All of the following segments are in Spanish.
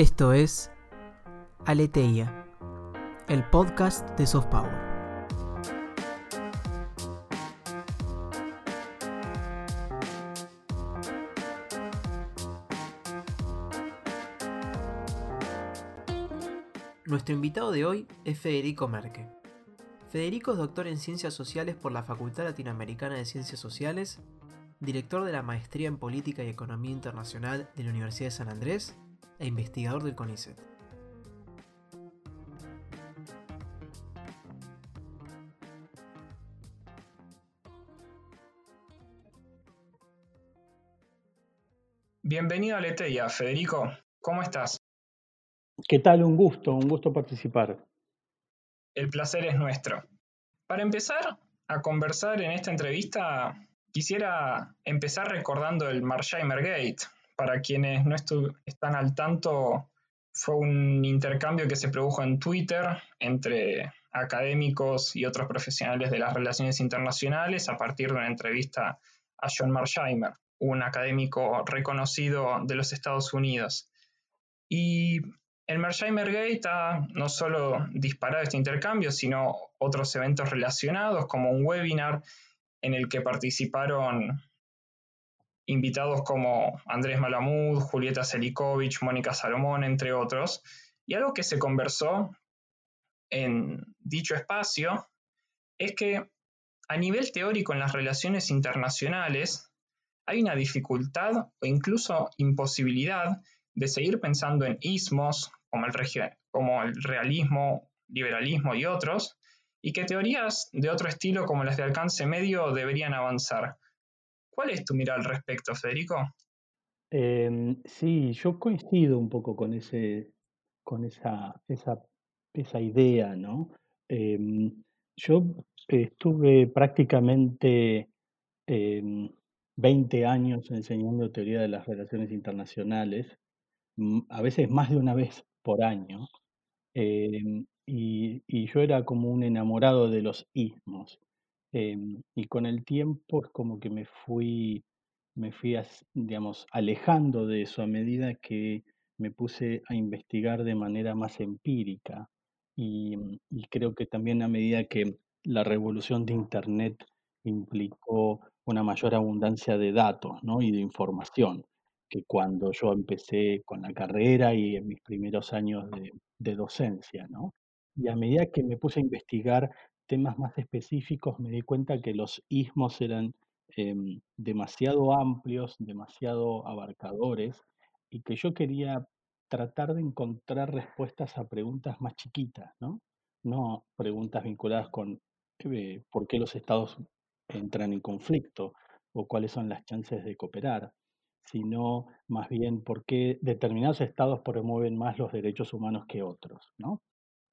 Esto es Aleteia, el podcast de SoftPower. Nuestro invitado de hoy es Federico Merque. Federico es doctor en Ciencias Sociales por la Facultad Latinoamericana de Ciencias Sociales, director de la Maestría en Política y Economía Internacional de la Universidad de San Andrés e investigador del CONICET. Bienvenido a Leteia, Federico. ¿Cómo estás? ¿Qué tal? Un gusto, un gusto participar. El placer es nuestro. Para empezar a conversar en esta entrevista, quisiera empezar recordando el Marsheimer Gate, para quienes no están al tanto, fue un intercambio que se produjo en Twitter entre académicos y otros profesionales de las relaciones internacionales a partir de una entrevista a John Marsheimer, un académico reconocido de los Estados Unidos. Y el Marsheimer Gate ha no solo disparado este intercambio, sino otros eventos relacionados, como un webinar en el que participaron invitados como Andrés Malamud, Julieta Selikovic, Mónica Salomón, entre otros, y algo que se conversó en dicho espacio es que a nivel teórico en las relaciones internacionales hay una dificultad o incluso imposibilidad de seguir pensando en ismos como el, como el realismo, liberalismo y otros, y que teorías de otro estilo como las de alcance medio deberían avanzar. ¿Cuál es tu mirada al respecto, Federico? Em, sí, yo coincido un poco con ese, con esa, esa, esa idea, ¿no? Em, yo estuve prácticamente 20 em, años enseñando teoría de las relaciones internacionales, a veces más de una vez por año, y, y, yo era como un enamorado de los ismos. Em, y con el tiempo es como que me fui, me fui, digamos, alejando de eso a medida que me puse a investigar de manera más empírica. Y, y creo que también a medida que la revolución de Internet implicó una mayor abundancia de datos ¿no? y de información que cuando yo empecé con la carrera y en mis primeros años de, de docencia. ¿no? Y a medida que me puse a investigar temas más específicos me di cuenta que los ismos eran em, demasiado amplios, demasiado abarcadores y que yo quería tratar de encontrar respuestas a preguntas más chiquitas, ¿no? No preguntas vinculadas con por qué los estados entran en conflicto o cuáles son las chances de cooperar, sino más bien por qué determinados estados promueven más los derechos humanos que otros, ¿no?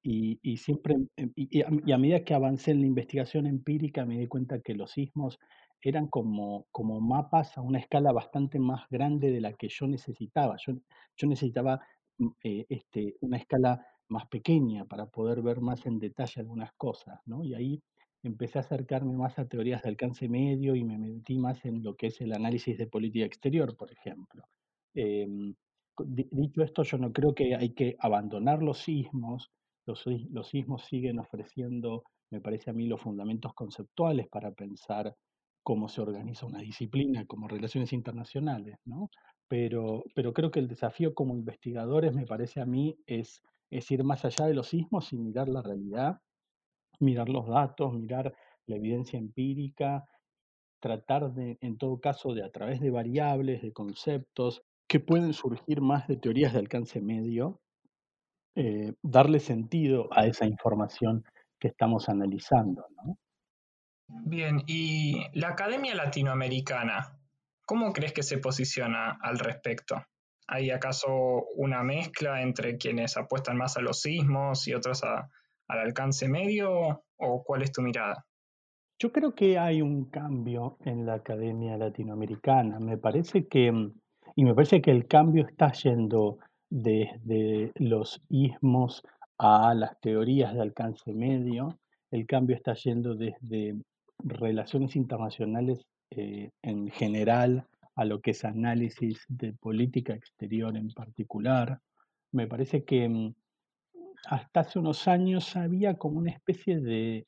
Y, siempre, em, y, a, medida que avancé en la investigación empírica, me di cuenta que los sismos eran como, como mapas a una escala bastante más grande de la que yo necesitaba. Yo, yo necesitaba mm, eh, este, una escala más pequeña para poder ver más en detalle algunas cosas, ¿no? Y ahí empecé a acercarme más a teorías de alcance medio y me metí más en lo que es el análisis de política exterior, por ejemplo. Em, dicho esto, yo no creo que hay que abandonar los sismos, los, sismos siguen ofreciendo, me parece a mí, los fundamentos conceptuales para pensar cómo se organiza una disciplina como relaciones internacionales, ¿no? Pero, pero creo que el desafío como investigadores, me parece a mí, es, es ir más allá de los sismos y mirar la realidad, mirar los datos, mirar la evidencia empírica, tratar de, en todo caso, de a través de variables, de conceptos, que pueden surgir más de teorías de alcance medio, eh, darle sentido a esa información que estamos analizando. ¿no? Bien, y la Academia Latinoamericana, ¿cómo crees que se posiciona al respecto? ¿Hay acaso una mezcla entre quienes apuestan más a los sismos y otros al alcance medio? ¿O cuál es tu mirada? Yo creo que hay un cambio en la Academia Latinoamericana. Me parece que, y me parece que el cambio está yendo desde los ismos a las teorías de alcance medio. El cambio está yendo desde relaciones internacionales eh, en general a lo que es análisis de política exterior en particular. me parece que mm, hasta hace unos años había como una especie de,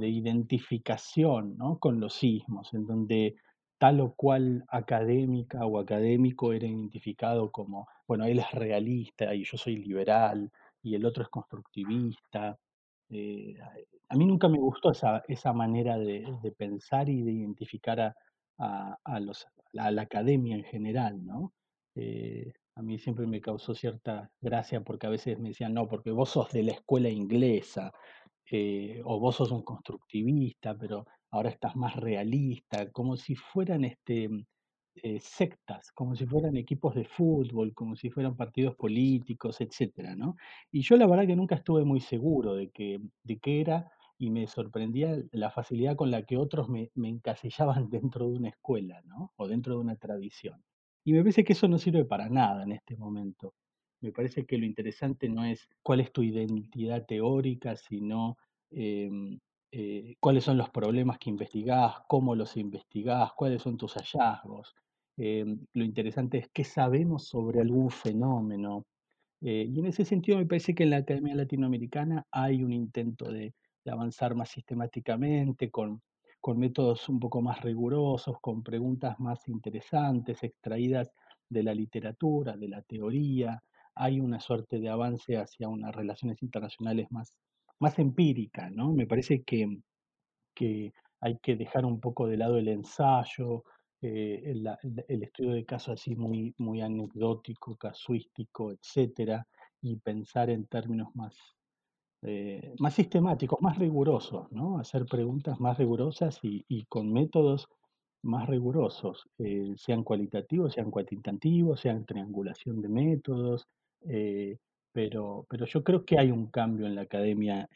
identificación con los sismos, en donde tal o cual académica o académico era identificado como, bueno, él es realista y yo soy liberal y el otro es constructivista. Eh, a mí nunca me gustó esa, esa manera de, pensar y de identificar a, a, los, a la academia en general, ¿no? Eh, a mí siempre me causó cierta gracia porque a veces me decían, no, porque vos sos de la escuela inglesa, eh, o vos sos un constructivista, pero ahora estás más realista, como si fueran este, eh, sectas, como si fueran equipos de fútbol, como si fueran partidos políticos, etcétera, ¿no? Y yo la verdad que nunca estuve muy seguro de qué era y me sorprendía la facilidad con la que otros me, me encasillaban dentro de una escuela, ¿no? O dentro de una tradición. Y me parece que eso no sirve para nada en este momento. Me parece que lo interesante no es cuál es tu identidad teórica, sino em, eh, cuáles son los problemas que investigás, cómo los investigás, cuáles son tus hallazgos. Em, lo interesante es qué sabemos sobre algún fenómeno. Eh, y en ese sentido me parece que en la Academia Latinoamericana hay un intento de avanzar más sistemáticamente con con métodos un poco más rigurosos, con preguntas más interesantes, extraídas de la literatura, de la teoría. Hay una suerte de avance hacia unas relaciones internacionales más, más empíricas, ¿no? Me parece que, que hay que dejar un poco de lado el ensayo, eh, el, estudio de caso así muy, muy anecdótico, casuístico, etcétera, y pensar en términos más, eh, más sistemáticos, más rigurosos, ¿no? Hacer preguntas más rigurosas y, con métodos más rigurosos, eh, sean cualitativos, sean cuantitativos, sean triangulación de métodos, pero, pero yo creo que hay un cambio en la academia,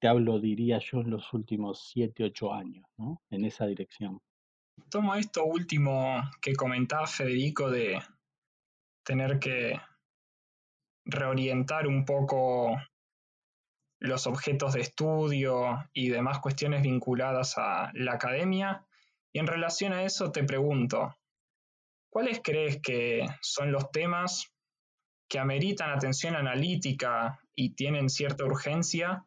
te hablo, diría yo, en los últimos siete, ocho años, ¿no? En esa dirección. Tomo esto último que comentaba Federico de tener que reorientar un poco los objetos de estudio y demás cuestiones vinculadas a la academia. Y en relación a eso te pregunto, ¿cuáles crees que son los temas que ameritan atención analítica y tienen cierta urgencia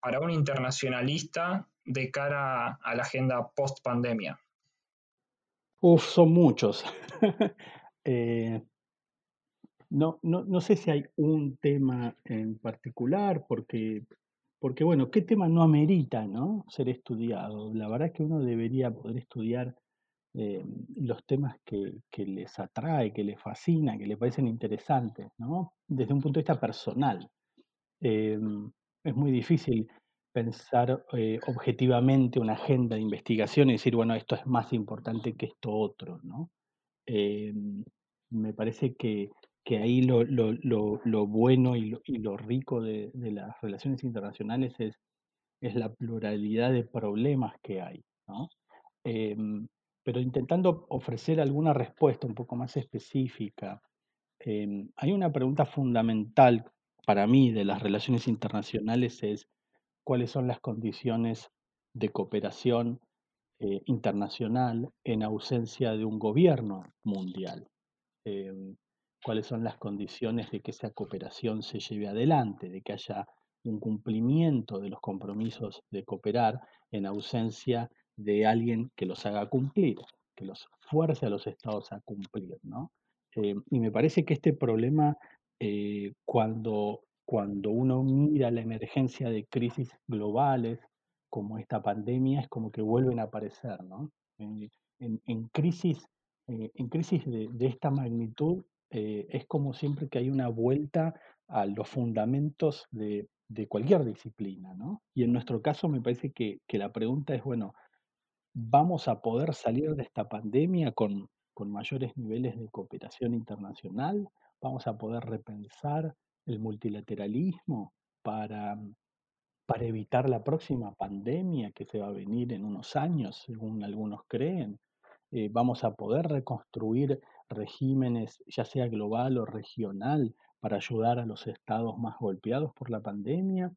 para un internacionalista de cara a la agenda post pandemia? Uf, son muchos. eh, no, no, no sé si hay un tema en particular, porque, porque bueno, ¿qué tema no amerita ¿no? ser estudiado? La verdad es que uno debería poder estudiar eh, los temas que, les atrae, que les fascina, que les parecen interesantes, ¿no? Desde un punto de vista personal. Eh, es muy difícil pensar eh, objetivamente una agenda de investigación y decir, bueno, esto es más importante que esto otro, ¿no? me parece que que ahí lo, lo, lo, lo bueno y, y lo, rico de, de, las relaciones internacionales es, es la pluralidad de problemas que hay, ¿no? Pero intentando ofrecer alguna respuesta un poco más específica, em, hay una pregunta fundamental para mí de las relaciones internacionales es cuáles son las condiciones de cooperación eh, internacional en ausencia de un gobierno mundial. Em, cuáles son las condiciones de que esa cooperación se lleve adelante, de que haya un cumplimiento de los compromisos de cooperar en ausencia de alguien que los haga cumplir, que los fuerce a los estados a cumplir. ¿no? Eh, y me parece que este problema, eh, cuando, cuando uno mira la emergencia de crisis globales, como esta pandemia, es como que vuelven a aparecer. ¿no? en, crisis, eh, en crisis de, de esta magnitud, eh, es como siempre que hay una vuelta a los fundamentos de, cualquier disciplina, ¿no? Y en nuestro caso me parece que, la pregunta es, bueno, ¿vamos a poder salir de esta pandemia con, mayores niveles de cooperación internacional? ¿Vamos a poder repensar el multilateralismo para, para evitar la próxima pandemia que se va a venir en unos años, según algunos creen? Eh, ¿Vamos a poder reconstruir regímenes, ya sea global o regional, para ayudar a los estados más golpeados por la pandemia?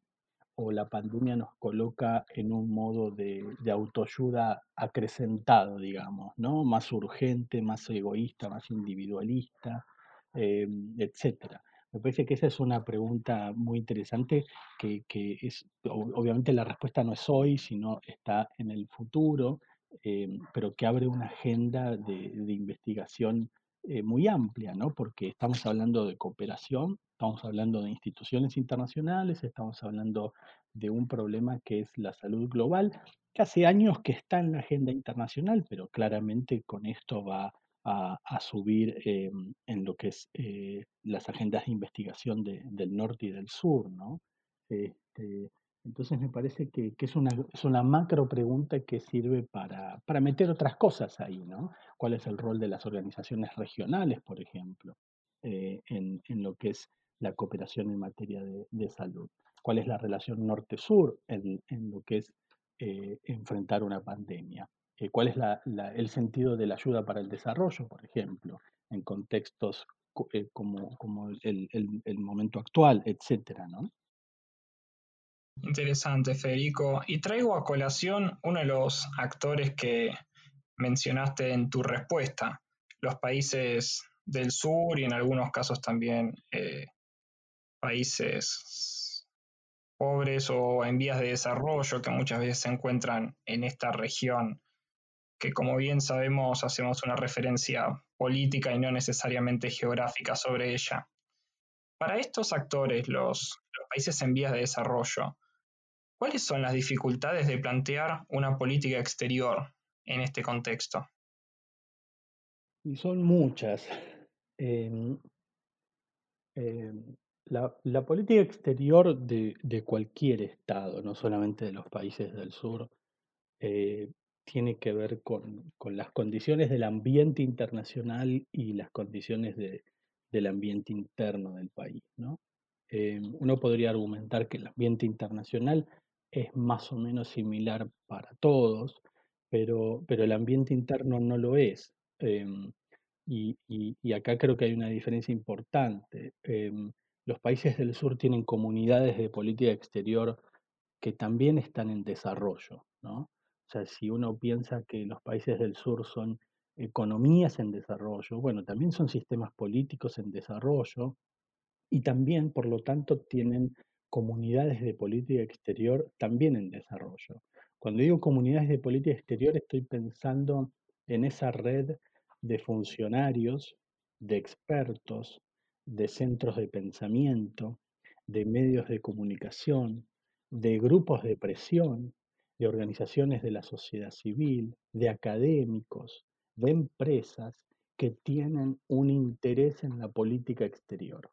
¿O la pandemia nos coloca en un modo de, autoayuda acrecentado, digamos, ¿no? Más urgente, más egoísta, más individualista, eh, etcétera. Me parece que esa es una pregunta muy interesante que, es, obviamente la respuesta no es hoy, sino está en el futuro, eh, pero que abre una agenda de, investigación eh, muy amplia, ¿no? Porque estamos hablando de cooperación, estamos hablando de instituciones internacionales, estamos hablando de un problema que es la salud global, que hace años que está en la agenda internacional, pero claramente con esto va a, subir eh, en lo que es eh, las agendas de investigación del norte y del sur, ¿no? Este, entonces me parece que, es, una, es, una, macro pregunta que sirve para, para, meter otras cosas ahí, ¿no? ¿Cuál es el rol de las organizaciones regionales, por ejemplo, eh, en, en, lo que es la cooperación en materia de, salud? ¿Cuál es la relación norte-sur en, lo que es enfrentar una pandemia? Eh, cuál es el sentido de la ayuda para el desarrollo, por ejemplo, en contextos eh, como, el, momento actual, etcétera. Interesante, Federico. Y traigo a colación uno de los actores que mencionaste en tu respuesta, los países del sur y en algunos casos también eh, países pobres o en vías de desarrollo que muchas veces se encuentran en esta región que como bien sabemos hacemos una referencia política y no necesariamente geográfica sobre ella. Para estos actores, los, países en vías de desarrollo, ¿cuáles son las dificultades de plantear una política exterior en este contexto? Y son muchas. Em, em, la, política exterior de, cualquier Estado, no solamente de los países del sur, eh, tiene que ver con, las condiciones del ambiente internacional y las condiciones del ambiente interno del país. ¿no? Eh, uno podría argumentar que el ambiente internacional es más o menos similar para todos, pero, pero el ambiente interno no lo es. Em, y, y, acá creo que hay una diferencia importante. Los países del sur tienen comunidades de política exterior que también están en desarrollo, ¿no? O sea, si uno piensa que los países del sur son economías en desarrollo, bueno, también son sistemas políticos en desarrollo y también, por lo tanto, tienen comunidades de política exterior también en desarrollo. Cuando digo comunidades de política exterior, estoy pensando en esa red de funcionarios, de expertos, de centros de pensamiento, de medios de comunicación, de grupos de presión, de organizaciones de la sociedad civil, de académicos, de empresas que tienen un interés en la política exterior.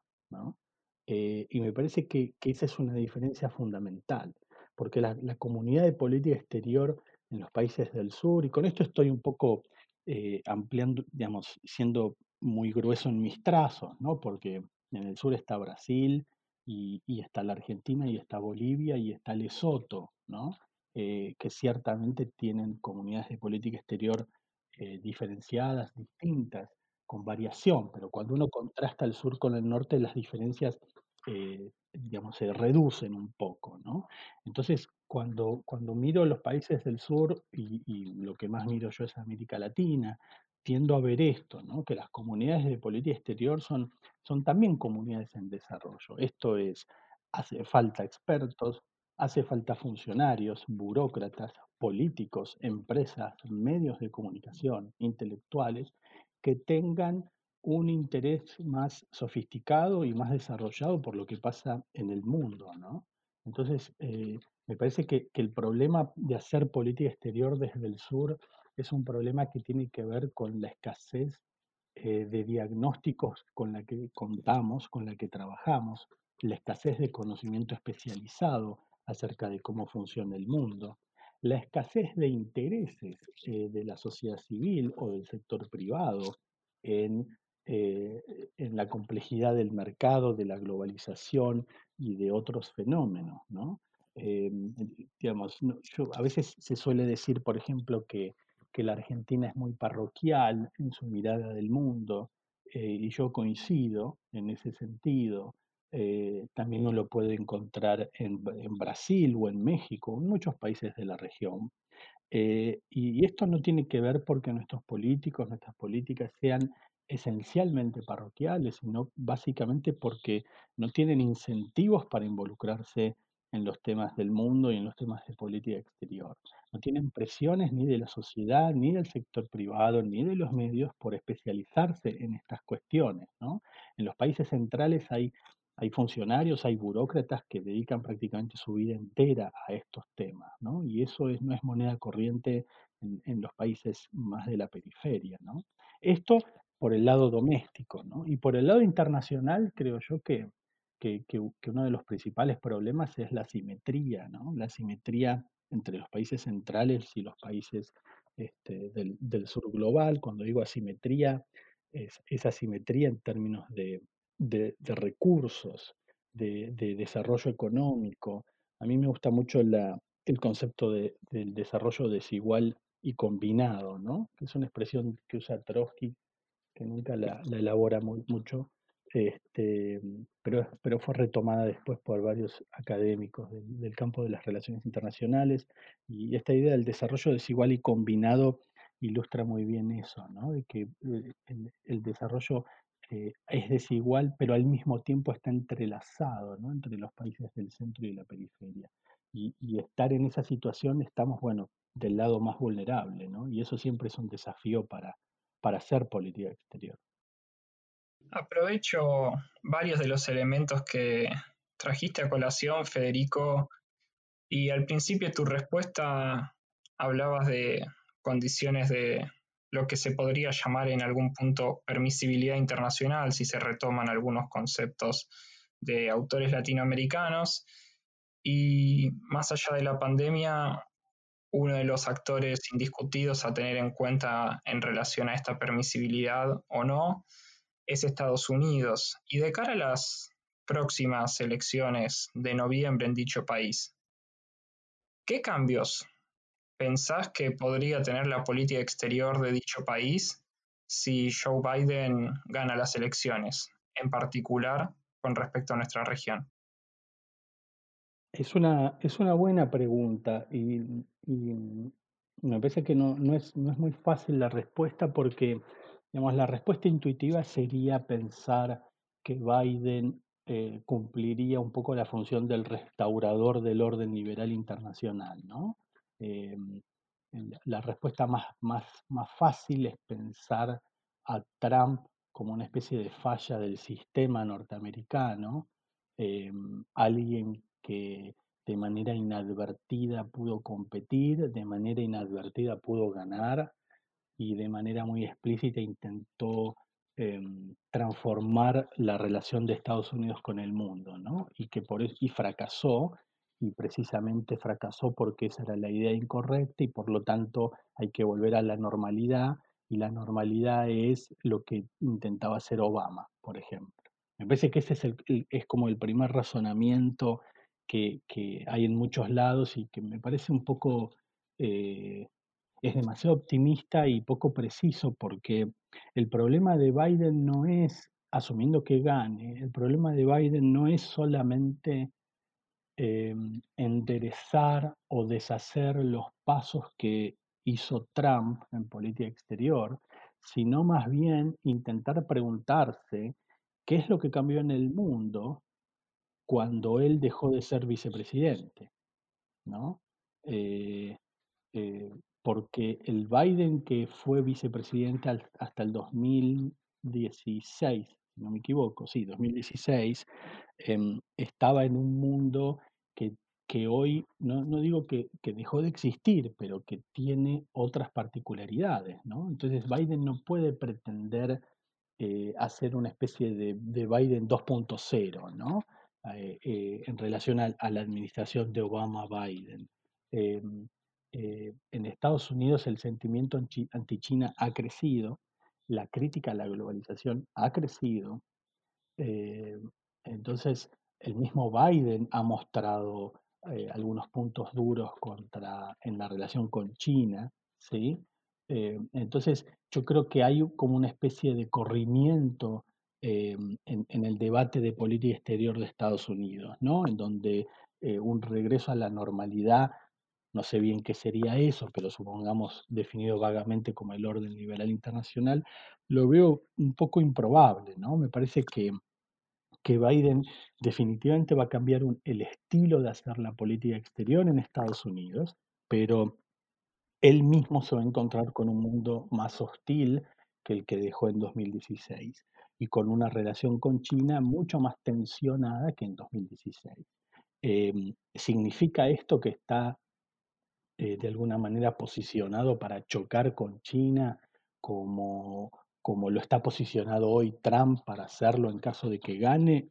Eh, y me parece que, esa es una diferencia fundamental, porque la, comunidad de política exterior en los países del sur, y con esto estoy un poco eh, ampliando, digamos, siendo muy grueso en mis trazos, ¿no? porque en el sur está Brasil, y, está la Argentina, y está Bolivia, y está Lesoto, ¿no? Eh, que ciertamente tienen comunidades de política exterior eh, diferenciadas, distintas, con variación, pero cuando uno contrasta el sur con el norte, las diferencias, eh, digamos, se reducen un poco, ¿no? Entonces, cuando, cuando miro los países del sur, y, y, lo que más miro yo es América Latina, tiendo a ver esto. Que las comunidades de política exterior son, son también comunidades en desarrollo. Esto es, hace falta expertos, Hace falta funcionarios, burócratas, políticos, empresas, medios de comunicación, intelectuales, que tengan un interés más sofisticado y más desarrollado por lo que pasa en el mundo. ¿no? Entonces, eh, me parece que, el problema de hacer política exterior desde el sur es un problema que tiene que ver con la escasez eh, de diagnósticos con la que contamos, con la que trabajamos, la escasez de conocimiento especializado, acerca de cómo funciona el mundo, la escasez de intereses eh, de la sociedad civil o del sector privado en, eh, en, la complejidad del mercado, de la globalización y de otros fenómenos. ¿no? Eh, digamos, a veces se suele decir, por ejemplo, que, que, la Argentina es muy parroquial en su mirada del mundo, y yo coincido en ese sentido. Eh, también uno lo puede encontrar en, Brasil o en México, en muchos países de la región. Eh, y, esto no tiene que ver porque nuestros políticos, nuestras políticas sean esencialmente parroquiales, sino básicamente porque no tienen incentivos para involucrarse en los temas del mundo y en los temas de política exterior. No tienen presiones ni de la sociedad, ni del sector privado, ni de los medios por especializarse en estas cuestiones. En los países centrales hay, hay funcionarios, hay burócratas que dedican prácticamente su vida entera a estos temas, y eso es, no es moneda corriente en, los países más de la periferia. Esto por el lado doméstico, Y por el lado internacional creo yo que que, uno de los principales problemas es la simetría, ¿no? La simetría entre los países centrales y los países este, del, sur global. Cuando digo asimetría, es, asimetría en términos de, recursos, de, desarrollo económico. A mí me gusta mucho el concepto del desarrollo desigual y combinado, ¿no? es una expresión que usa Trotsky, que nunca la, elabora mucho, este, pero, pero fue retomada después por varios académicos del, campo de las relaciones internacionales y esta idea del desarrollo desigual y combinado ilustra muy bien eso, ¿no? de que eh, el, desarrollo eh, es desigual, pero al mismo tiempo está entrelazado ¿no? entre los países del centro y la periferia. Y, y, estar en esa situación estamos, bueno, del lado más vulnerable, ¿no? y eso siempre es un desafío para, para hacer política exterior. Aprovecho varios de los elementos que trajiste a colación, Federico, y al principio tu respuesta hablabas de condiciones de lo que se podría llamar en algún punto permisibilidad internacional, si se retoman algunos conceptos de autores latinoamericanos. Y más allá de la pandemia, uno de los actores indiscutidos a tener en cuenta en relación a esta permisibilidad o no es Estados Unidos y de cara a las próximas elecciones de noviembre en dicho país, ¿qué cambios pensás que podría tener la política exterior de dicho país si Joe Biden gana las elecciones, en particular con respecto a nuestra región? Es una, es una buena pregunta y, me parece que no, no, es, no es muy fácil la respuesta porque la respuesta intuitiva sería pensar que Biden eh, cumpliría un poco la función del restaurador del orden liberal internacional, ¿no? Em, la respuesta más, más, más fácil es pensar a Trump como una especie de falla del sistema norteamericano, em, alguien que de manera inadvertida pudo competir, de manera inadvertida pudo ganar, y de manera muy explícita intentó em, transformar la relación de Estados Unidos con el mundo, ¿no? Y que por eso, y fracasó, y precisamente fracasó porque esa era la idea incorrecta y por lo tanto hay que volver a la normalidad y la normalidad es lo que intentaba hacer Obama, por ejemplo. Me parece que ese es, el, es como el primer razonamiento que, que, hay en muchos lados y que me parece un poco eh, es demasiado optimista y poco preciso porque el problema de Biden no es, asumiendo que gane, el problema de Biden no es solamente em, enderezar o deshacer los pasos que hizo Trump en política exterior, sino más bien intentar preguntarse qué es lo que cambió en el mundo cuando él dejó de ser vicepresidente. ¿no? Eh, eh, porque el Biden que fue vicepresidente hasta el 2016, si no me equivoco, sí, 2016, em, estaba en un mundo que, que hoy, no, no digo que, que, dejó de existir, pero que tiene otras particularidades, ¿no? Entonces Biden no puede pretender eh, hacer una especie de, de Biden 2.0, ¿no? Eh, eh, en relación a, a, la administración de Obama-Biden. Eh, en Estados Unidos el sentimiento anti-China ha crecido, la crítica a la globalización ha crecido. Eh, entonces, el mismo Biden ha mostrado eh, algunos puntos duros contra, en la relación con China. ¿sí? entonces, yo creo que hay como una especie de corrimiento en, en, el debate de política exterior de Estados Unidos, ¿no? en donde un regreso a la normalidad no sé bien qué sería eso, pero supongamos definido vagamente como el orden liberal internacional, lo veo un poco improbable, ¿no? Me parece que, que Biden definitivamente va a cambiar el estilo de hacer la política exterior en Estados Unidos, pero él mismo se va a encontrar con un mundo más hostil que el que dejó en 2016 y con una relación con China mucho más tensionada que en 2016. Em, ¿Significa esto que está eh, de alguna manera posicionado para chocar con China como, como lo está posicionado hoy Trump para hacerlo en caso de que gane?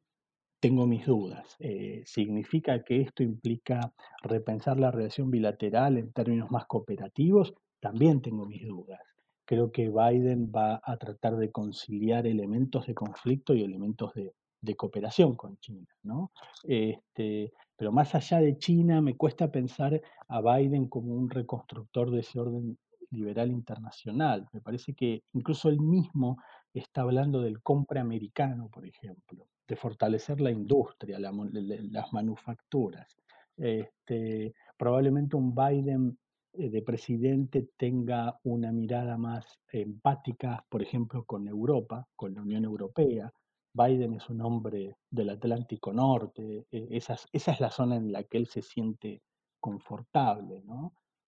Tengo mis dudas. Eh, ¿Significa que esto implica repensar la relación bilateral en términos más cooperativos? También tengo mis dudas. Creo que Biden va a tratar de conciliar elementos de conflicto y elementos de, cooperación con China, ¿no? Este, pero más allá de China, me cuesta pensar a Biden como un reconstructor de ese orden liberal internacional. Me parece que incluso él mismo está hablando del compra americano, por ejemplo de fortalecer la industria, las manufacturas. Este, probablemente un Biden eh, de presidente tenga una mirada más empática, por ejemplo, con Europa, con la Unión Europea. Biden es un hombre del Atlántico Norte, e, esa, es la zona en la que él se siente confortable.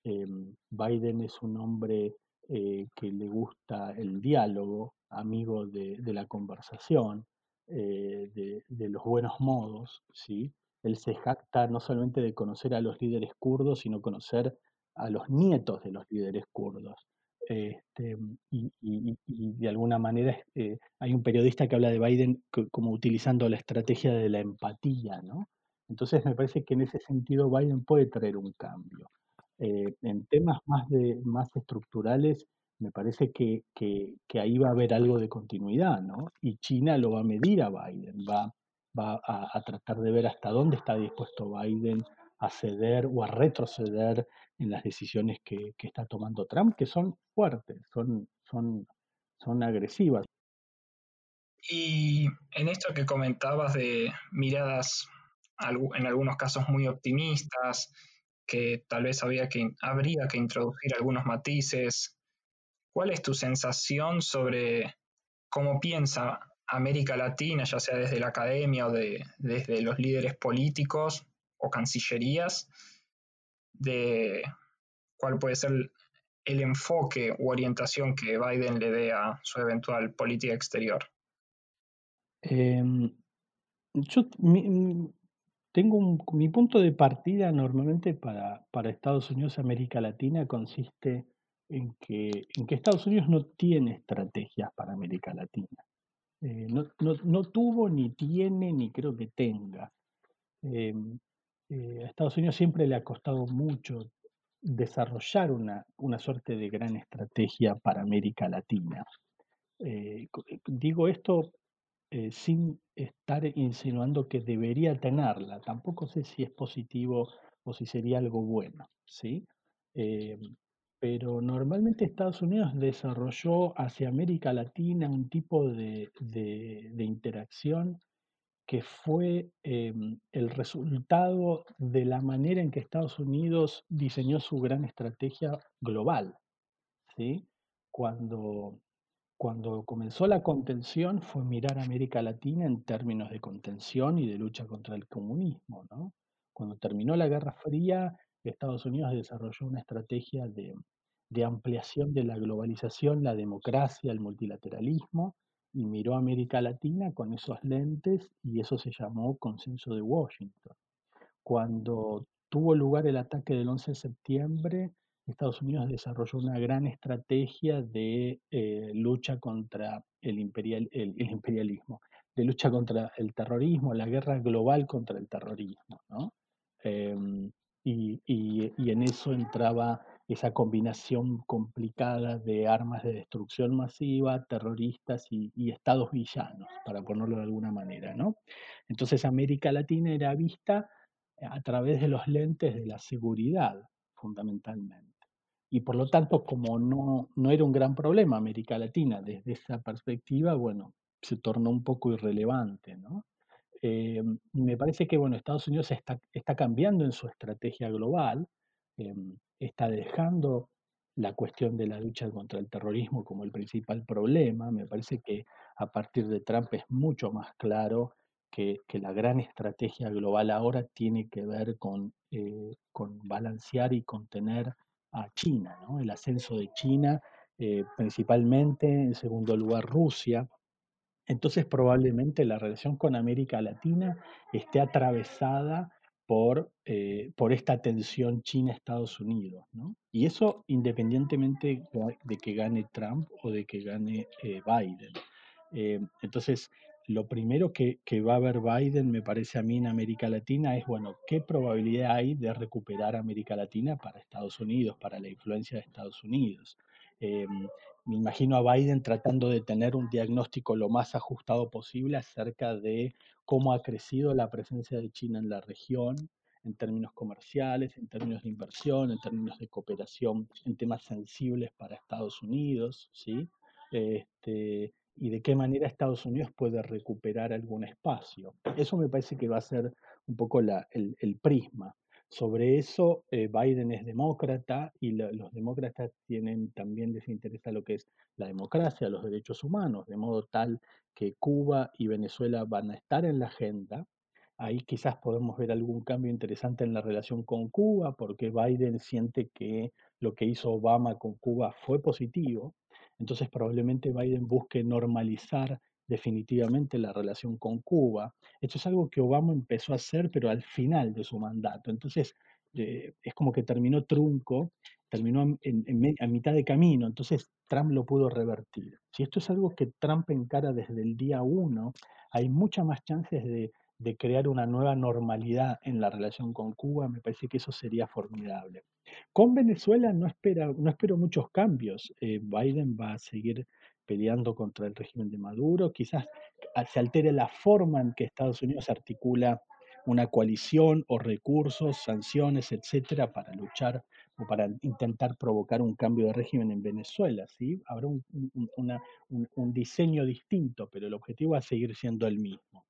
Em, Biden es un hombre eh, que le gusta el diálogo, amigo de la conversación. Eh, de, los buenos modos, ¿sí? Él se jacta no solamente de conocer a los líderes kurdos, sino conocer a los nietos de los líderes kurdos. Este, y, de alguna manera eh, hay un periodista que habla de Biden como utilizando la estrategia de la empatía, ¿no? Entonces me parece que en ese sentido Biden puede traer un cambio. Eh, en temas más, de, más estructurales, me parece que, ahí va a haber algo de continuidad, ¿no? Y China lo va a medir a Biden, va, va a, tratar de ver hasta dónde está dispuesto Biden a ceder o a retroceder en las decisiones que, está tomando Trump, que son fuertes, son, son, son agresivas. Y en esto que comentabas de miradas en algunos casos muy optimistas, que tal vez había que, habría que introducir algunos matices, ¿Cuál es tu sensación sobre cómo piensa América Latina, ya sea desde la academia o desde los líderes políticos o cancillerías, de cuál puede ser el enfoque u orientación que Biden le dé a su eventual política exterior? Em, yo tengo mi punto de partida normalmente para, para Estados Unidos y América Latina consiste en que, en que Estados Unidos no tiene estrategias para América Latina. Eh, no, tuvo, ni tiene, ni creo que tenga. Em, eh, a Estados Unidos siempre le ha costado mucho desarrollar una, una suerte de gran estrategia para América Latina. Eh, digo esto sin estar insinuando que debería tenerla. Tampoco sé si es positivo o si sería algo bueno. ¿sí? Pero normalmente Estados Unidos desarrolló hacia América Latina un tipo de, interacción que fue em, el resultado de la manera en que Estados Unidos diseñó su gran estrategia global. ¿sí? Cuando, cuando comenzó la contención fue mirar a América Latina en términos de contención y de lucha contra el comunismo. ¿no? Cuando terminó la Guerra Fría, Estados Unidos desarrolló una estrategia de, ampliación de la globalización, la democracia, el multilateralismo, y miró a América Latina con esos lentes y eso se llamó Consenso de Washington. Cuando tuvo lugar el ataque del 11 de septiembre, Estados Unidos desarrolló una gran estrategia de eh, lucha contra el, imperial, el, imperialismo, de lucha contra el terrorismo, la guerra global contra el terrorismo. ¿no? Em, y, en eso entraba esa combinación complicada de armas de destrucción masiva, terroristas y, estados villanos, para ponerlo de alguna manera, ¿no? Entonces América Latina era vista a través de los lentes de la seguridad, fundamentalmente. Y por lo tanto, como no, no era un gran problema América Latina desde esa perspectiva, bueno, se tornó un poco irrelevante, ¿no? Eh, me parece que bueno, Estados Unidos está, está cambiando en su estrategia global. em, está dejando la cuestión de la lucha contra el terrorismo como el principal problema. Me parece que a partir de Trump es mucho más claro que, la gran estrategia global ahora tiene que ver con, eh, con balancear y contener a China, el ascenso de China eh, principalmente, en segundo lugar Rusia. Entonces probablemente la relación con América Latina esté atravesada por, eh, por esta tensión China-Estados Unidos. ¿no? Y eso independientemente de que gane Trump o de que gane eh, Biden. entonces, lo primero que, que, va a ver Biden, me parece a mí, en América Latina es, bueno, ¿qué probabilidad hay de recuperar América Latina para Estados Unidos, para la influencia de Estados Unidos? Eh, me imagino a Biden tratando de tener un diagnóstico lo más ajustado posible acerca de cómo ha crecido la presencia de China en la región, en términos comerciales, en términos de inversión, en términos de cooperación en temas sensibles para Estados Unidos, ¿sí? Este, y de qué manera Estados Unidos puede recuperar algún espacio. Eso me parece que va a ser un poco la, el, el prisma. Sobre eso, eh, Biden es demócrata y los demócratas tienen también les interesa lo que es la democracia, los derechos humanos, de modo tal que Cuba y Venezuela van a estar en la agenda. Ahí quizás podemos ver algún cambio interesante en la relación con Cuba, porque Biden siente que lo que hizo Obama con Cuba fue positivo. Entonces probablemente Biden busque normalizar definitivamente la relación con Cuba. Esto es algo que Obama empezó a hacer, pero al final de su mandato. Entonces, eh, es como que terminó trunco, terminó en, a mitad de camino, entonces Trump lo pudo revertir. Si esto es algo que Trump encara desde el día uno, hay muchas más chances de, crear una nueva normalidad en la relación con Cuba, me parece que eso sería formidable. Con Venezuela no, no espero muchos cambios. Eh, Biden va a seguir peleando contra el régimen de Maduro, quizás se altere la forma en que Estados Unidos articula una coalición o recursos, sanciones, etcétera, para luchar o para intentar provocar un cambio de régimen en Venezuela. ¿sí? Habrá un, diseño distinto, pero el objetivo va a seguir siendo el mismo.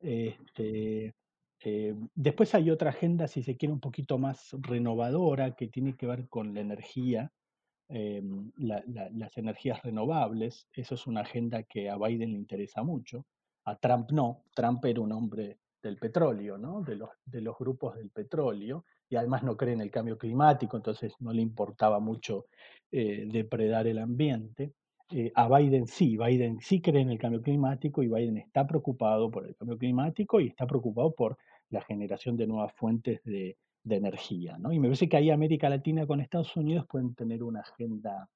Este, eh, después hay otra agenda, si se quiere, un poquito más renovadora, que tiene que ver con la energía Em, las energías renovables. Eso es una agenda que a Biden le interesa mucho. A Trump no. Trump era un hombre del petróleo, ¿no? de, los, de los grupos del petróleo, y además no cree en el cambio climático, entonces no le importaba mucho eh, depredar el ambiente. Eh, a Biden sí, Biden sí cree en el cambio climático y Biden está preocupado por el cambio climático y está preocupado por la generación de nuevas fuentes de, de energía. ¿no? Y me parece que ahí América Latina con Estados Unidos pueden tener una agenda,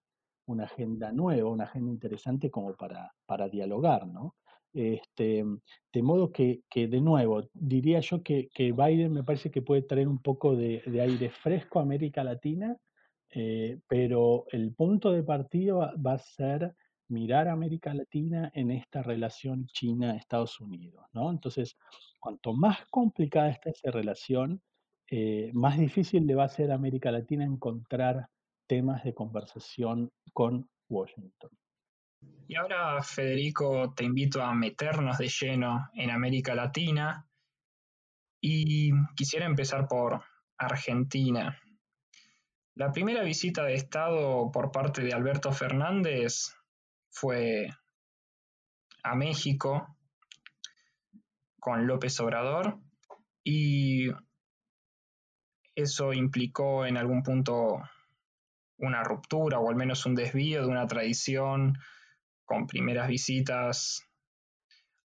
una agenda nueva, una agenda interesante como para, para dialogar. ¿no? Este, de modo que, que, de nuevo, diría yo que, que, Biden me parece que puede traer un poco de, aire fresco a América Latina, eh, pero el punto de partida va, a ser mirar a América Latina en esta relación China-Estados Unidos. ¿no? Entonces, cuanto más complicada está esa relación, eh, más difícil le va a ser a América Latina encontrar temas de conversación con Washington. Y ahora, Federico, te invito a meternos de lleno en América Latina y quisiera empezar por Argentina. La primera visita de Estado por parte de Alberto Fernández fue a México con López Obrador y eso implicó en algún punto una ruptura o al menos un desvío de una tradición con primeras visitas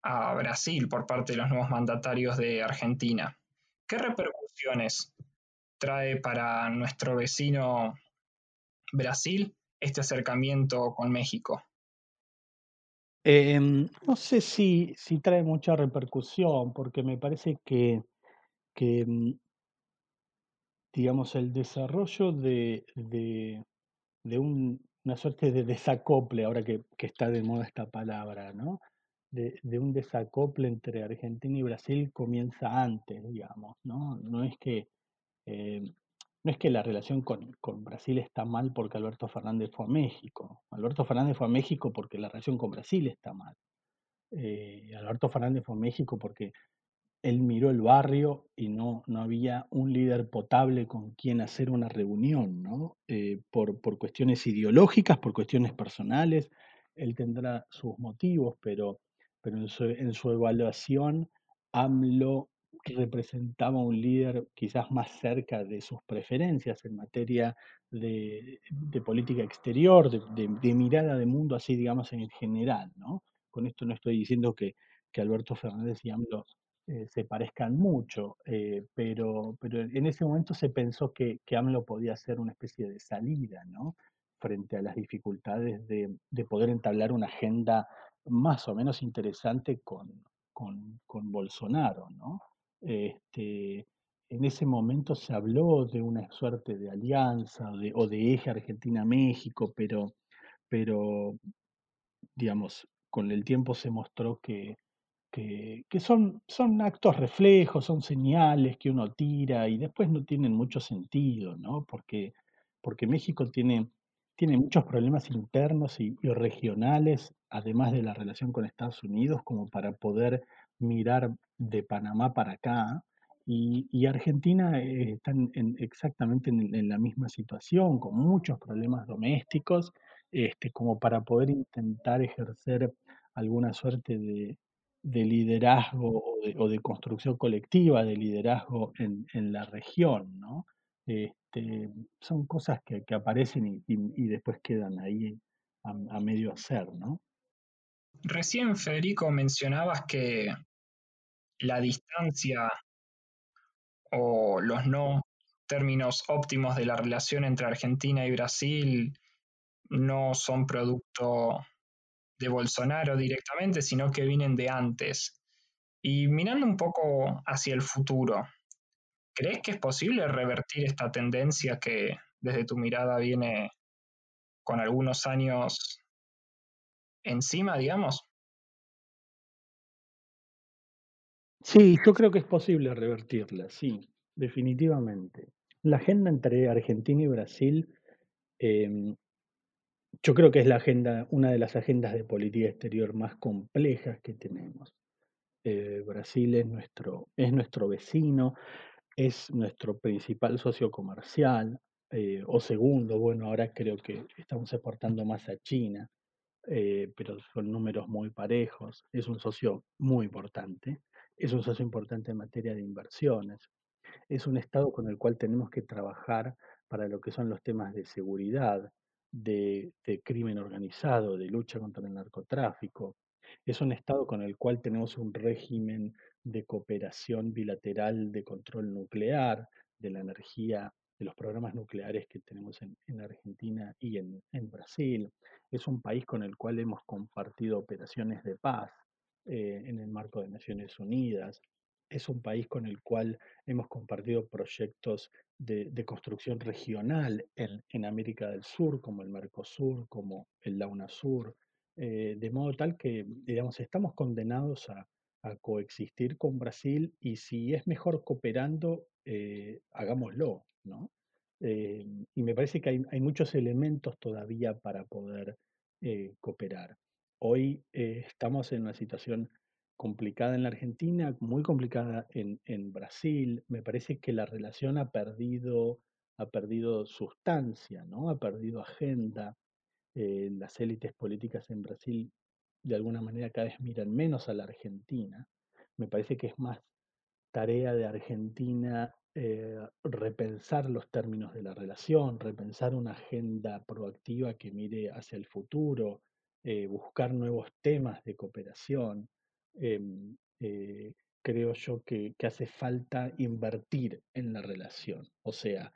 a Brasil por parte de los nuevos mandatarios de Argentina. ¿Qué repercusiones trae para nuestro vecino Brasil este acercamiento con México? Em, no sé si, si, trae mucha repercusión, porque me parece que, que em, digamos, el desarrollo de, de, una suerte de desacople, ahora que, está de moda esta palabra, ¿no? De, un desacople entre Argentina y Brasil comienza antes, digamos, ¿no? No es que, eh, no es que la relación con, Brasil está mal porque Alberto Fernández fue a México. Alberto Fernández fue a México porque la relación con Brasil está mal. Eh, Alberto Fernández fue a México porque él miró el barrio y no, no había un líder potable con quien hacer una reunión, ¿no? Eh, por, por cuestiones ideológicas, por cuestiones personales. Él tendrá sus motivos, pero, pero en, su, en su evaluación, AMLO representaba un líder quizás más cerca de sus preferencias en materia de, política exterior, de, de, de, mirada de mundo, así digamos en general, ¿no? Con esto no estoy diciendo que, que Alberto Fernández y AMLO eh, se parezcan mucho, eh, pero, pero en ese momento se pensó que, que, AMLO podía ser una especie de salida, ¿no? Frente a las dificultades de, de poder entablar una agenda más o menos interesante con, con, con Bolsonaro, ¿no? Este, en ese momento se habló de una suerte de alianza de, o de eje Argentina-México, pero, pero, digamos, con el tiempo se mostró que, que, son, son actos reflejos, son señales que uno tira y después no tienen mucho sentido, ¿no? Porque, porque México tiene, tiene muchos problemas internos y, regionales, además de la relación con Estados Unidos, como para poder mirar de Panamá para acá. Y, y Argentina eh, está en, exactamente en, en, la misma situación, con muchos problemas domésticos, este, como para poder intentar ejercer alguna suerte de, de liderazgo o de, construcción colectiva de liderazgo en, en la región, ¿no? Este, son cosas que, que aparecen y, y, y, después quedan ahí a, a, medio hacer, ¿no? Recién, Federico, mencionabas que la distancia o los no términos óptimos de la relación entre Argentina y Brasil no son producto de Bolsonaro directamente, sino que vienen de antes. Y mirando un poco hacia el futuro, ¿crees que es posible revertir esta tendencia que desde tu mirada viene con algunos años encima, digamos? Sí, yo creo que es posible revertirla, sí, definitivamente. La agenda entre Argentina y Brasil eh, yo creo que es la agenda, una de las agendas de política exterior más complejas que tenemos. Eh, Brasil es nuestro, es nuestro vecino, es nuestro principal socio comercial, eh, o segundo, bueno, ahora creo que estamos exportando más a China, eh, pero son números muy parejos, es un socio muy importante, es un socio importante en materia de inversiones, es un Estado con el cual tenemos que trabajar para lo que son los temas de seguridad, de, crimen organizado, de lucha contra el narcotráfico. Es un Estado con el cual tenemos un régimen de cooperación bilateral de control nuclear, de la energía, de los programas nucleares que tenemos en, en Argentina y en, en, Brasil. Es un país con el cual hemos compartido operaciones de paz eh, en el marco de Naciones Unidas. Es un país con el cual hemos compartido proyectos de, de construcción regional en, América del Sur, como el Mercosur, como el la UNASUR, eh, de modo tal que, digamos, estamos condenados a, coexistir con Brasil y si es mejor cooperando, eh, hagámoslo, ¿no? Eh, y me parece que hay, hay, muchos elementos todavía para poder cooperar. Hoy estamos en una situación complicada en la Argentina, muy complicada en, Brasil. Me parece que la relación ha perdido, ha perdido sustancia, ¿no? ha perdido agenda. Eh, las élites políticas en Brasil de alguna manera cada vez miran menos a la Argentina. Me parece que es más tarea de Argentina eh, repensar los términos de la relación, repensar una agenda proactiva que mire hacia el futuro, eh, buscar nuevos temas de cooperación. Em, eh, creo yo que, hace falta invertir en la relación. O sea,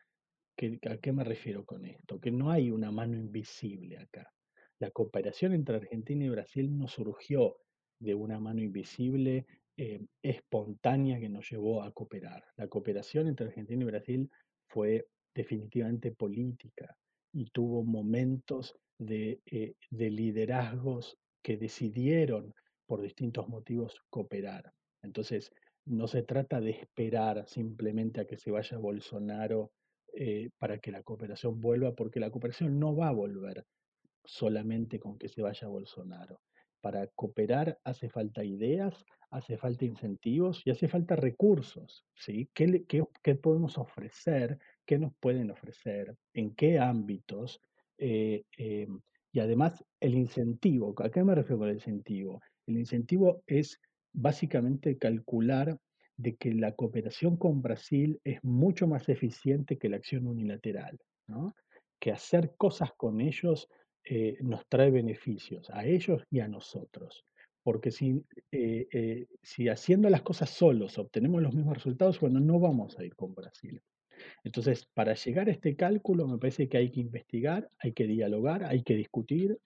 ¿que, ¿a qué me refiero con esto? Que no hay una mano invisible acá. La cooperación entre Argentina y Brasil no surgió de una mano invisible eh, espontánea que nos llevó a cooperar. La cooperación entre Argentina y Brasil fue definitivamente política y tuvo momentos de, eh, de liderazgos que decidieron por distintos motivos cooperar. Entonces, no se trata de esperar simplemente a que se vaya Bolsonaro eh, para que la cooperación vuelva, porque la cooperación no va a volver solamente con que se vaya Bolsonaro. para cooperar hace falta ideas, hace falta incentivos y hace falta recursos, ¿sí? ¿Qué, podemos ofrecer? ¿Qué nos pueden ofrecer? ¿En qué ámbitos? Eh, em, y además el incentivo, ¿a qué me refiero con el incentivo? El incentivo es básicamente calcular de que la cooperación con Brasil es mucho más eficiente que la acción unilateral, que hacer cosas con ellos eh, nos trae beneficios a ellos y a nosotros. Porque si, eh, eh, si haciendo las cosas solos obtenemos los mismos resultados, bueno, no vamos a ir con Brasil. Entonces, para llegar a este cálculo, me parece que hay que investigar, hay que dialogar, hay que discutir,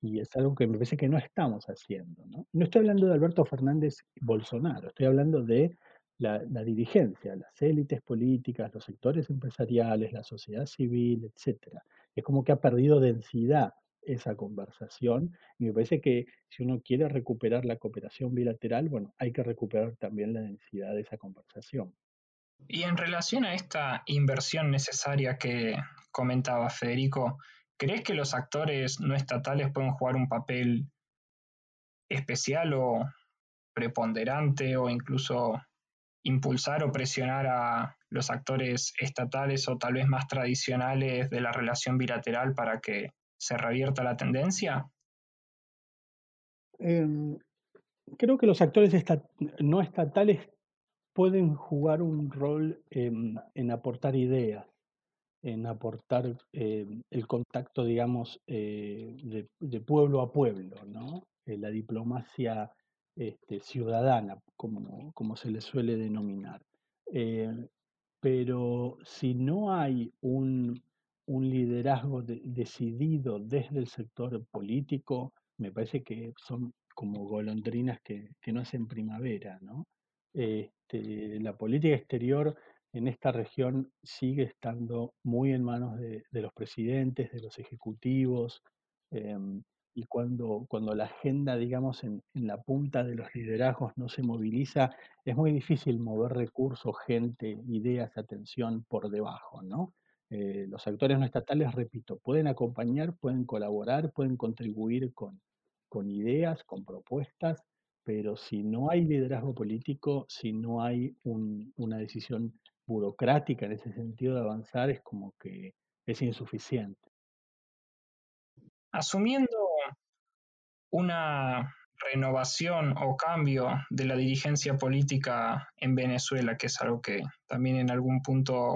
y es algo que me parece que no estamos haciendo. ¿no? estoy hablando de Alberto Fernández Bolsonaro, estoy hablando de la, dirigencia, las élites políticas, los sectores empresariales, la sociedad civil, etc. Es como que ha perdido densidad esa conversación y me parece que si uno quiere recuperar la cooperación bilateral, bueno, hay que recuperar también la densidad de esa conversación. Y en relación a esta inversión necesaria que comentaba Federico, ¿crees que los actores no estatales pueden jugar un papel especial o preponderante o incluso impulsar o presionar a los actores estatales o tal vez más tradicionales de la relación bilateral para que se revierta la tendencia? Em, creo que los actores no estatales pueden jugar un rol en, aportar ideas, en aportar em, el contacto, digamos, eh, de, pueblo a pueblo, ¿no? Eh, la diplomacia este, ciudadana, como, como, se le suele denominar. Eh, pero si no hay un, un liderazgo decidido desde el sector político, me parece que son como golondrinas que, que no hacen primavera, ¿no? Este, la política exterior en esta región sigue estando muy en manos de, de los presidentes, de los ejecutivos, em, y cuando, cuando la agenda, digamos, en, en, la punta de los liderazgos no se moviliza, es muy difícil mover recursos, gente, ideas, atención por debajo, ¿no? Eh, los actores no estatales, repito, pueden acompañar, pueden colaborar, pueden contribuir con, con ideas, con propuestas, pero si no hay liderazgo político, si no hay un, una decisión burocrática en ese sentido de avanzar, es como que es insuficiente. Asumiendo una renovación o cambio de la dirigencia política en Venezuela, que es algo que también en algún punto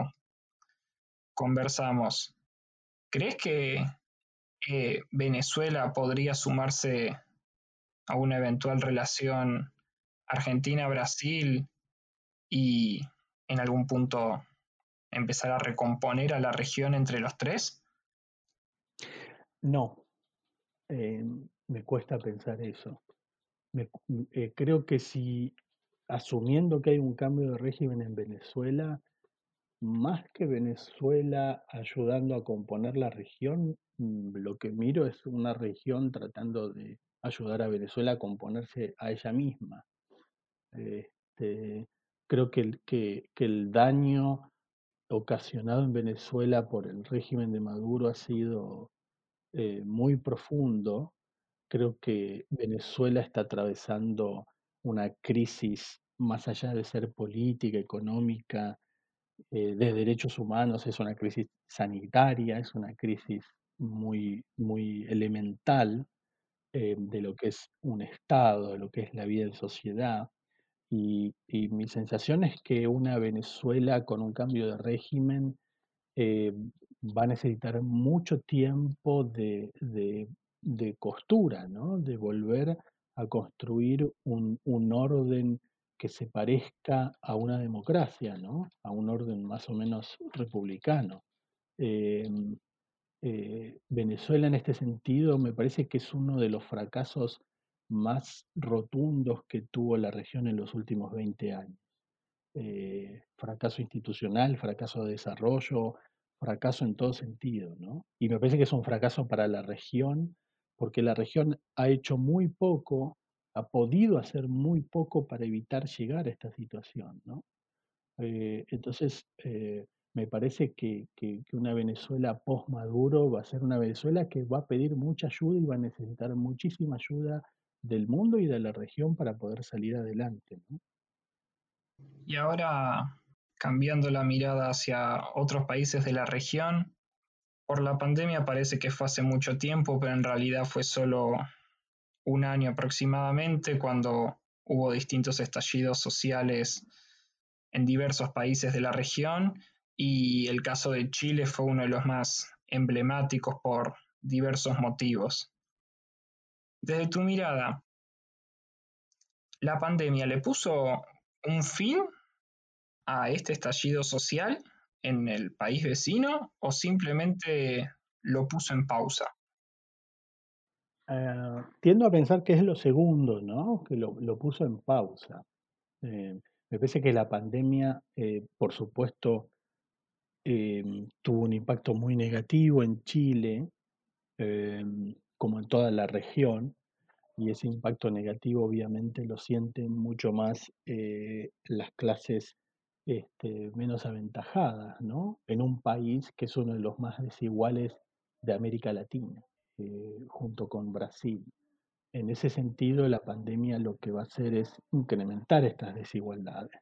conversamos. ¿Crees que Venezuela podría sumarse a una eventual relación Argentina-Brasil y en algún punto empezar a recomponer a la región entre los tres? No, eh, me cuesta pensar eso. Eh, creo que si, asumiendo que hay un cambio de régimen en Venezuela, más que Venezuela ayudando a componer la región, mm, lo que miro es una región tratando de ayudar a Venezuela a componerse a ella misma. Este, creo que el, que, el daño ocasionado en Venezuela por el régimen de Maduro ha sido eh, muy profundo. Creo que Venezuela está atravesando una crisis más allá de ser política, económica, eh, de derechos humanos, es una crisis sanitaria, es una crisis muy, muy elemental eh, de lo que es un Estado, de lo que es la vida en sociedad. Y, mi sensación es que una Venezuela con un cambio de régimen va a necesitar mucho tiempo de, de, costura, ¿no? de volver a construir un, un, orden que se parezca a una democracia, ¿no? a un orden más o menos republicano. Em, eh, Venezuela en este sentido me parece que es uno de los fracasos más rotundos que tuvo la región en los últimos 20 años. Eh, fracaso institucional, fracaso de desarrollo, fracaso en todo sentido, ¿no? Y me parece que es un fracaso para la región, porque la región ha hecho muy poco, ha podido hacer muy poco para evitar llegar a esta situación, ¿no? Eh, entonces, eh, me parece que, una Venezuela post-Maduro va a ser una Venezuela que va a pedir mucha ayuda y va a necesitar muchísima ayuda del mundo y de la región para poder salir adelante. Y ahora, cambiando la mirada hacia otros países de la región, por la pandemia parece que fue hace mucho tiempo, pero en realidad fue solo un año aproximadamente cuando hubo distintos estallidos sociales en diversos países de la región y el caso de Chile fue uno de los más emblemáticos por diversos motivos. Desde tu mirada, ¿la pandemia le puso un fin a este estallido social en el país vecino o simplemente lo puso en pausa? Eh, tiendo a pensar que es lo segundo, ¿no? Que lo, puso en pausa. Eh, me parece que la pandemia, eh, por supuesto, Em, tuvo un impacto muy negativo en Chile, como en toda la región, y ese impacto negativo obviamente lo sienten mucho más eh, las clases este, menos aventajadas, ¿no? En un país que es uno de los más desiguales de América Latina, eh, junto con Brasil. En ese sentido, la pandemia lo que va a hacer es incrementar estas desigualdades,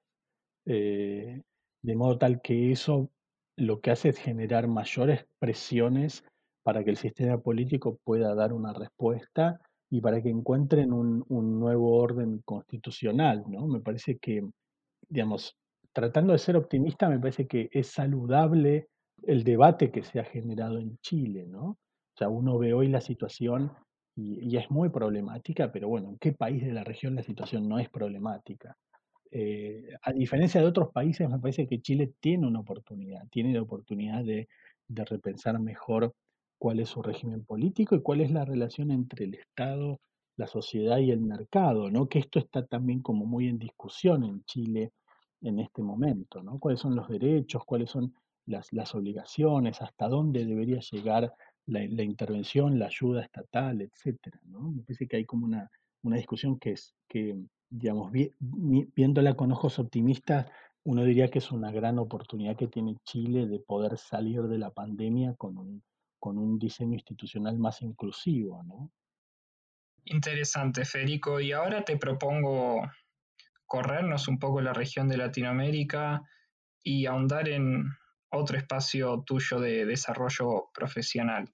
eh, de modo tal que eso lo que hace es generar mayores presiones para que el sistema político pueda dar una respuesta y para que encuentren un, nuevo orden constitucional, ¿no? Me parece que, digamos, tratando de ser optimista, me parece que es saludable el debate que se ha generado en Chile, ¿no? O sea, uno ve hoy la situación y, es muy problemática, pero bueno, ¿en qué país de la región la situación no es problemática? Eh, a diferencia de otros países, me parece que Chile tiene una oportunidad, tiene la oportunidad de, repensar mejor cuál es su régimen político y cuál es la relación entre el Estado, la sociedad y el mercado, ¿no? Que esto está también como muy en discusión en Chile en este momento, ¿no? ¿Cuáles son los derechos, cuáles son las, obligaciones, hasta dónde debería llegar la, intervención, la ayuda estatal, etcétera, ¿no? Me parece que hay como una, una discusión que es que digamos, viéndola con ojos optimistas, uno diría que es una gran oportunidad que tiene Chile de poder salir de la pandemia con un, con un diseño institucional más inclusivo. Interesante, Federico. Y ahora te propongo corrernos un poco la región de Latinoamérica y ahondar en otro espacio tuyo de desarrollo profesional.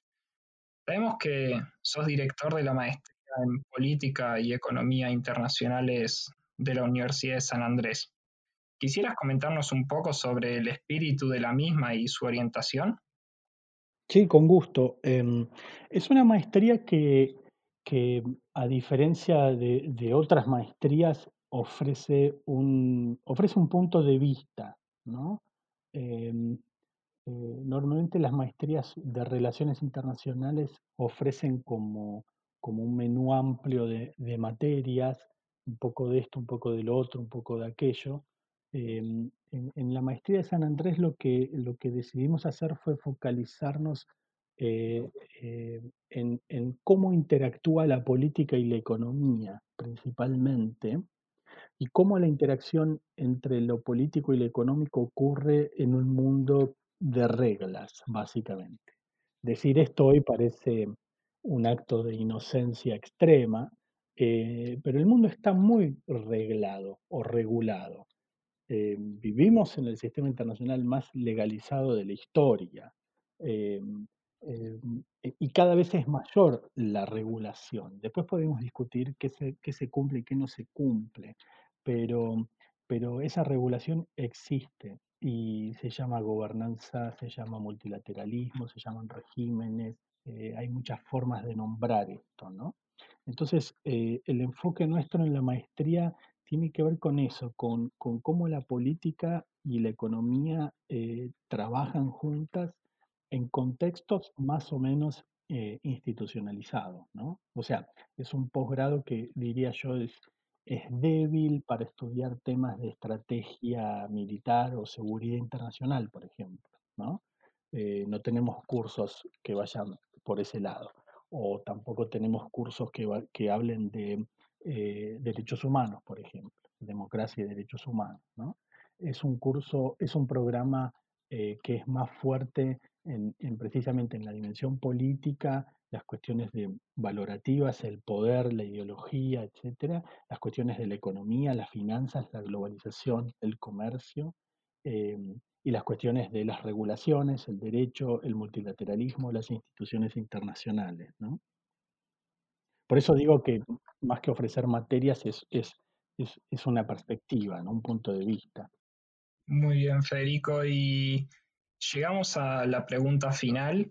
Sabemos que sos director de la maestría en Política y Economía Internacionales de la Universidad de San Andrés. ¿Quisieras comentarnos un poco sobre el espíritu de la misma y su orientación? Sí, con gusto. Em, es una maestría que, a diferencia de, otras maestrías, ofrece un, ofrece un punto de vista, ¿no? Em, eh, normalmente las maestrías de relaciones internacionales ofrecen como como un menú amplio de, materias, un poco de esto, un poco de lo otro, un poco de aquello. Em, en, la maestría de San Andrés lo que, lo que decidimos hacer fue focalizarnos eh, eh, en, cómo interactúa la política y la economía principalmente, y cómo la interacción entre lo político y lo económico ocurre en un mundo de reglas, básicamente. Decir esto hoy parece un acto de inocencia extrema, eh, pero el mundo está muy reglado o regulado. Eh, vivimos en el sistema internacional más legalizado de la historia eh, y cada vez es mayor la regulación. Después podemos discutir qué se, qué se cumple y qué no se cumple, pero, pero esa regulación existe y se llama gobernanza, se llama multilateralismo, se llaman regímenes, eh, hay muchas formas de nombrar esto, ¿no? Entonces, eh, el enfoque nuestro en la maestría tiene que ver con eso, con, cómo la política y la economía eh, trabajan juntas en contextos más o menos institucionalizados, ¿no? O sea, es un posgrado que diría yo es, es débil para estudiar temas de estrategia militar o seguridad internacional, por ejemplo, ¿no? no tenemos cursos que vayan por ese lado. O tampoco tenemos cursos que, que hablen de eh, derechos humanos, por ejemplo, democracia y derechos humanos. ¿no? Es un curso, es un programa eh, que es más fuerte en, precisamente en la dimensión política, las cuestiones de valorativas, el poder, la ideología, etcétera, las cuestiones de la economía, las finanzas, la globalización, el comercio, em, y las cuestiones de las regulaciones, el derecho, el multilateralismo, las instituciones internacionales. ¿no? Por eso digo que más que ofrecer materias es, es, es, una perspectiva, ¿no? un punto de vista. Muy bien, Federico. Y llegamos a la pregunta final.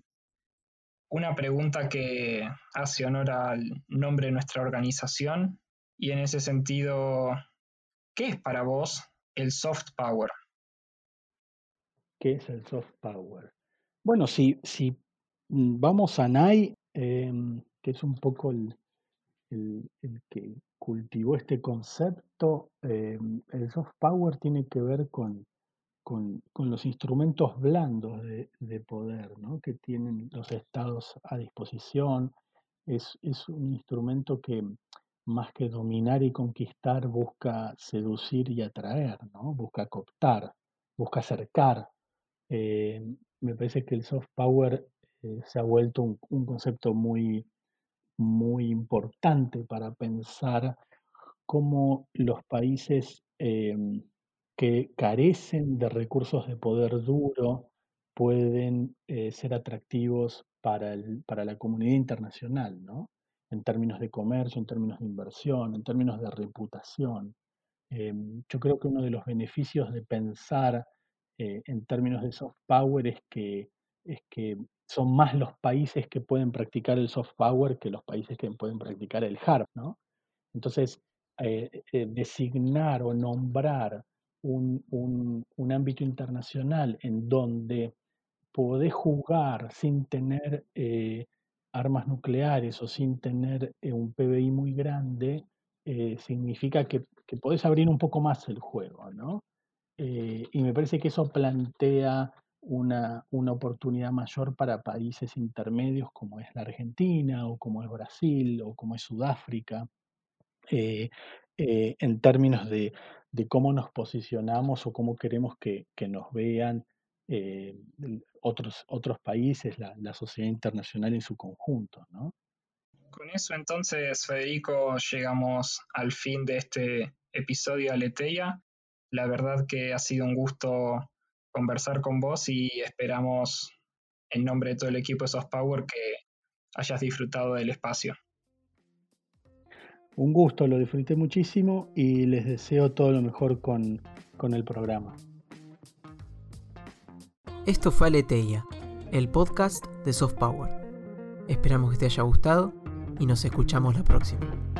Una pregunta que hace honor al nombre de nuestra organización. Y en ese sentido, ¿qué es para vos el soft power? ¿Qué es el soft power? Bueno, si, si mm, vamos a NAI, em, que es un poco el, el, que cultivó este concepto, em, el soft power tiene que ver con, con, los instrumentos blandos de, poder ¿no? que tienen los estados a disposición. Es, es, un instrumento que más que dominar y conquistar busca seducir y atraer, ¿no? busca cooptar, busca acercar eh, me parece que el soft power eh, se ha vuelto un, concepto muy, muy importante para pensar cómo los países em, que carecen de recursos de poder duro pueden eh, ser atractivos para, para la comunidad internacional, ¿no? En términos de comercio, en términos de inversión, en términos de reputación. Em, yo creo que uno de los beneficios de pensar eh, en términos de soft power es que, es que son más los países que pueden practicar el soft power que los países que pueden practicar el hard, ¿no? Entonces, eh, eh, designar o nombrar un, un, ámbito internacional en donde podés jugar sin tener armas nucleares o sin tener un PBI muy grande, significa que, que podés abrir un poco más el juego, ¿no? Eh, y me parece que eso plantea una, oportunidad mayor para países intermedios como es la Argentina o como es Brasil o como es Sudáfrica, eh, eh, en términos de, cómo nos posicionamos o cómo queremos que, nos vean otros, otros países, la, la, sociedad internacional en su conjunto. ¿no? Con eso entonces, Federico, llegamos al fin de este episodio de Aleteia. La verdad que ha sido un gusto conversar con vos y esperamos en nombre de todo el equipo de Soft Power que hayas disfrutado del espacio. Un gusto, lo disfruté muchísimo y les deseo todo lo mejor con, con el programa. Esto fue Aleteia, el podcast de Soft Power. Esperamos que te haya gustado y nos escuchamos la próxima.